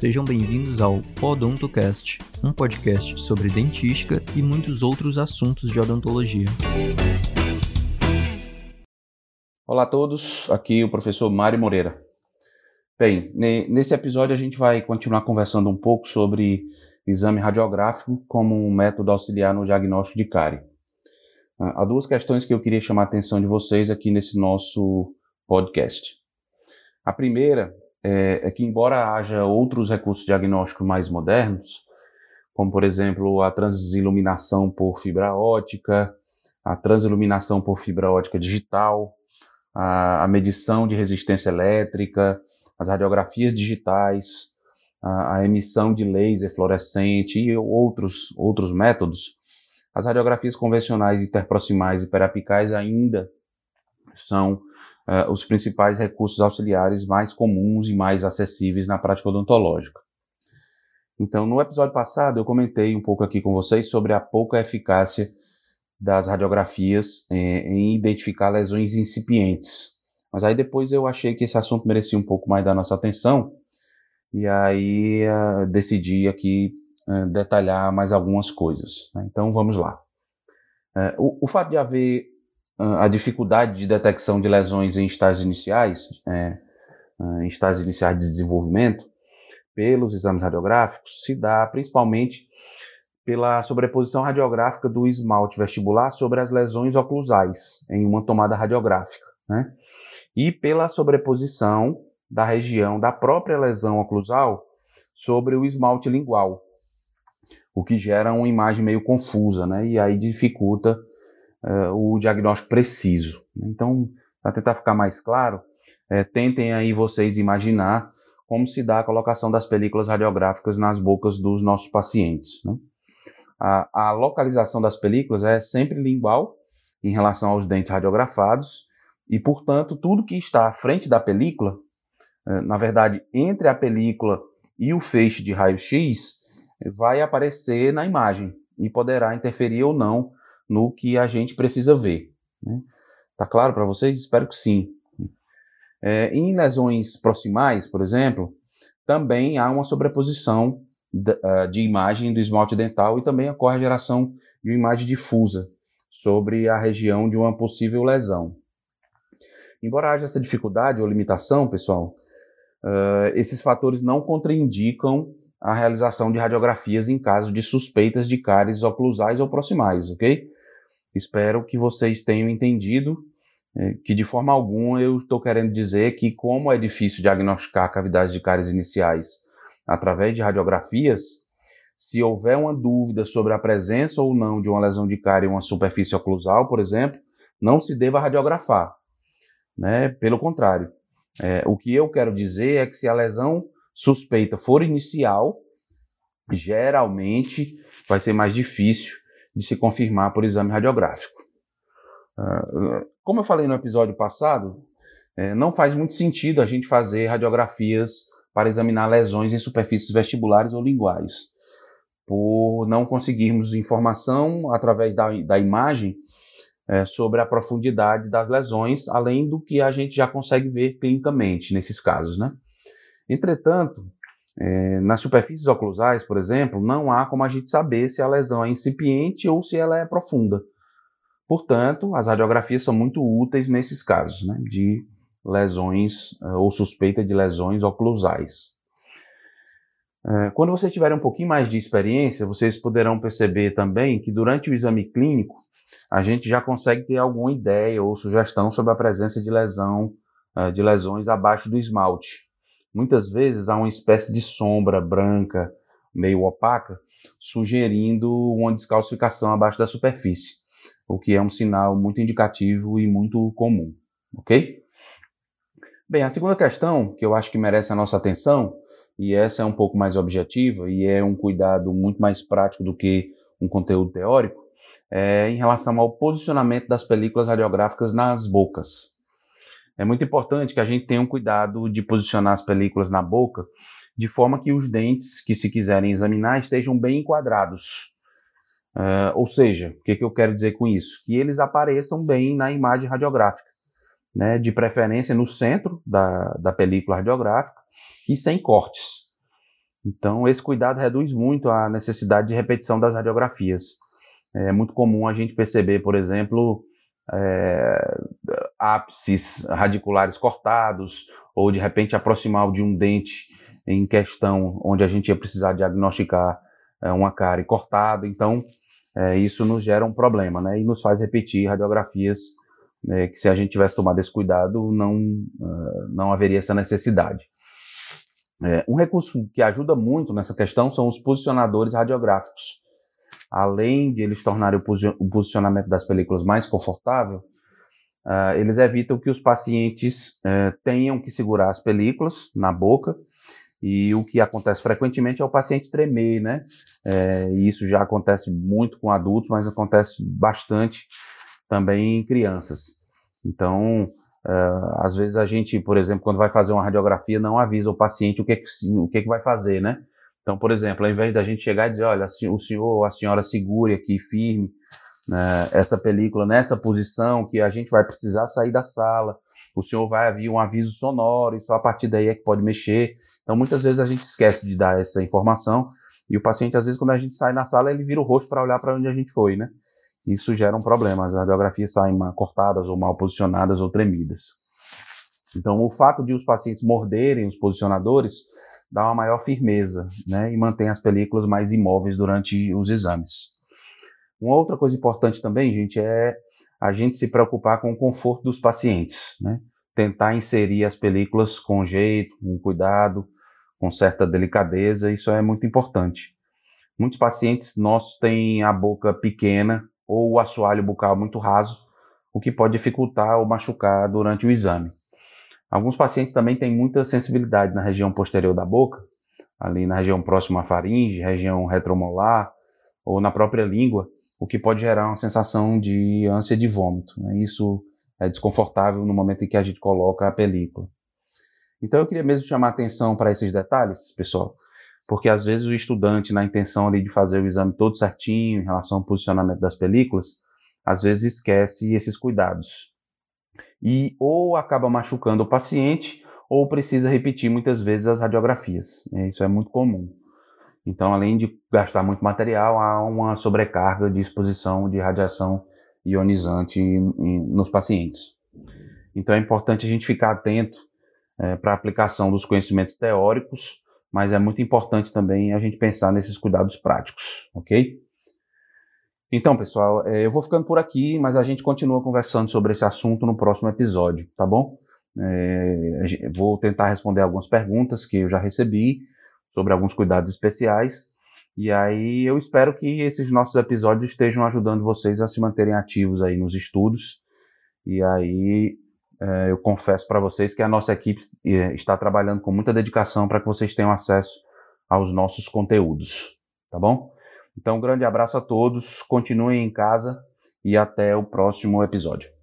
Sejam bem-vindos ao Odontocast, um podcast sobre dentística e muitos outros assuntos de odontologia. Olá a todos, aqui o professor Mário Moreira. Bem, nesse episódio a gente vai continuar conversando um pouco sobre exame radiográfico como um método auxiliar no diagnóstico de cárie. Ah, há duas questões que eu queria chamar a atenção de vocês aqui nesse nosso podcast. A primeira é, é que, embora haja outros recursos diagnósticos mais modernos, como por exemplo a transiluminação por fibra ótica, a transiluminação por fibra ótica digital, a, a medição de resistência elétrica, as radiografias digitais, a, a, emissão de laser fluorescente e outros, outros métodos, as radiografias convencionais interproximais e perapicais ainda são uh, os principais recursos auxiliares mais comuns e mais acessíveis na prática odontológica. Então, no episódio passado, eu comentei um pouco aqui com vocês sobre a pouca eficácia das radiografias eh, em identificar lesões incipientes. Mas aí depois eu achei que esse assunto merecia um pouco mais da nossa atenção e aí uh, decidi aqui uh, detalhar mais algumas coisas. Né? Então vamos lá. Uh, o, o, fato de haver a dificuldade de detecção de lesões em estágios iniciais, é, em estágios iniciais de desenvolvimento, pelos exames radiográficos, se dá principalmente pela sobreposição radiográfica do esmalte vestibular sobre as lesões oclusais em uma tomada radiográfica, né? E pela sobreposição da região da própria lesão oclusal sobre o esmalte lingual, o que gera uma imagem meio confusa, né? E aí dificulta uh, o diagnóstico preciso. Então, para tentar ficar mais claro, é, tentem aí vocês imaginar como se dá a colocação das películas radiográficas nas bocas dos nossos pacientes. Né? A, a, localização das películas é sempre lingual em relação aos dentes radiografados e, portanto, tudo que está à frente da película, é, na verdade, entre a película e o feixe de raio-x, vai aparecer na imagem e poderá interferir ou não no que a gente precisa ver. Né? Tá claro para vocês? Espero que sim. É, em lesões proximais, por exemplo, também há uma sobreposição de, uh, de, imagem do esmalte dental e também ocorre a geração de uma imagem difusa sobre a região de uma possível lesão. Embora haja essa dificuldade ou limitação, pessoal, uh, esses fatores não contraindicam a realização de radiografias em caso de suspeitas de cáries oclusais ou proximais, ok? Espero que vocês tenham entendido é, que de forma alguma eu estou querendo dizer que como é difícil diagnosticar cavidades de cáries iniciais através de radiografias, se houver uma dúvida sobre a presença ou não de uma lesão de cárie em uma superfície oclusal, por exemplo, não se deva radiografar. Né? Pelo contrário, é, o que eu quero dizer é que se a lesão suspeita for inicial, geralmente vai ser mais difícil de se confirmar por exame radiográfico. Ah, como eu falei no episódio passado, é, não faz muito sentido a gente fazer radiografias para examinar lesões em superfícies vestibulares ou linguais, por não conseguirmos informação através da, da imagem é, sobre a profundidade das lesões, além do que a gente já consegue ver clinicamente nesses casos, né? Entretanto, é, nas superfícies oclusais, por exemplo, não há como a gente saber se a lesão é incipiente ou se ela é profunda. Portanto, as radiografias são muito úteis nesses casos, né, de lesões uh, ou suspeita de lesões oclusais. Uh, quando vocês tiverem um pouquinho mais de experiência, vocês poderão perceber também que durante o exame clínico, a gente já consegue ter alguma ideia ou sugestão sobre a presença de lesão, uh, de lesões abaixo do esmalte muitas vezes há uma espécie de sombra branca, meio opaca, sugerindo uma descalcificação abaixo da superfície, o que é um sinal muito indicativo e muito comum, ok? Bem, a segunda questão que eu acho que merece a nossa atenção, e essa é um pouco mais objetiva e é um cuidado muito mais prático do que um conteúdo teórico, é em relação ao posicionamento das películas radiográficas nas bocas. É muito importante que a gente tenha um cuidado de posicionar as películas na boca de forma que os dentes que se quiserem examinar estejam bem enquadrados. Uh, ou seja, o que, que eu quero dizer com isso? Que eles apareçam bem na imagem radiográfica, né? de preferência no centro da, da película radiográfica e sem cortes. Então, esse cuidado reduz muito a necessidade de repetição das radiografias. É muito comum a gente perceber, por exemplo, é, ápices radiculares cortados, ou de repente aproximar de um dente em questão, onde a gente ia precisar diagnosticar é, uma cárie cortada. Então, é, isso nos gera um problema, né? E nos faz repetir radiografias né, que, se a gente tivesse tomado esse cuidado, não, uh, não haveria essa necessidade. É, um recurso que ajuda muito nessa questão são os posicionadores radiográficos. Além de eles tornarem o posicionamento das películas mais confortável, uh, eles evitam que os pacientes uh, tenham que segurar as películas na boca e o que acontece frequentemente é o paciente tremer, né? É, e isso já acontece muito com adultos, mas acontece bastante também em crianças. Então, uh, às vezes a gente, por exemplo, quando vai fazer uma radiografia, não avisa o paciente o que, que o que, que vai fazer, né? Então, por exemplo, ao invés da gente chegar e dizer, olha, o senhor ou a senhora segure aqui firme né, essa película nessa posição que a gente vai precisar sair da sala, o senhor vai haver um aviso sonoro e só a partir daí é que pode mexer. Então, muitas vezes a gente esquece de dar essa informação e o paciente, às vezes, quando a gente sai na sala, ele vira o rosto para olhar para onde a gente foi, né? Isso gera um problema. As radiografias saem cortadas ou mal posicionadas ou tremidas. Então, o fato de os pacientes morderem os posicionadores dá uma maior firmeza, né? E mantém as películas mais imóveis durante os exames. Uma outra coisa importante também, gente, é a gente se preocupar com o conforto dos pacientes, né? Tentar inserir as películas com jeito, com cuidado, com certa delicadeza, isso é muito importante. Muitos pacientes nossos têm a boca pequena ou o assoalho bucal muito raso, o que pode dificultar ou machucar durante o exame. Alguns pacientes também têm muita sensibilidade na região posterior da boca, ali na região próxima à faringe, região retromolar ou na própria língua, o que pode gerar uma sensação de ânsia de vômito. Né? Isso é desconfortável no momento em que a gente coloca a película. Então eu queria mesmo chamar atenção para esses detalhes, pessoal, porque às vezes o estudante, na intenção ali de fazer o exame todo certinho em relação ao posicionamento das películas, às vezes esquece esses cuidados. E ou acaba machucando o paciente, ou precisa repetir muitas vezes as radiografias. Isso é muito comum. Então, além de gastar muito material, há uma sobrecarga de exposição de radiação ionizante nos pacientes. Então, é importante a gente ficar atento é, para a aplicação dos conhecimentos teóricos, mas é muito importante também a gente pensar nesses cuidados práticos, ok? Então, pessoal, é, eu vou ficando por aqui, mas a gente continua conversando sobre esse assunto no próximo episódio, tá bom? É, vou tentar responder algumas perguntas que eu já recebi sobre alguns cuidados especiais. E aí eu espero que esses nossos episódios estejam ajudando vocês a se manterem ativos aí nos estudos. E aí é, eu confesso para vocês que a nossa equipe é, está trabalhando com muita dedicação para que vocês tenham acesso aos nossos conteúdos, tá bom? Então, um grande abraço a todos, continuem em casa e até o próximo episódio.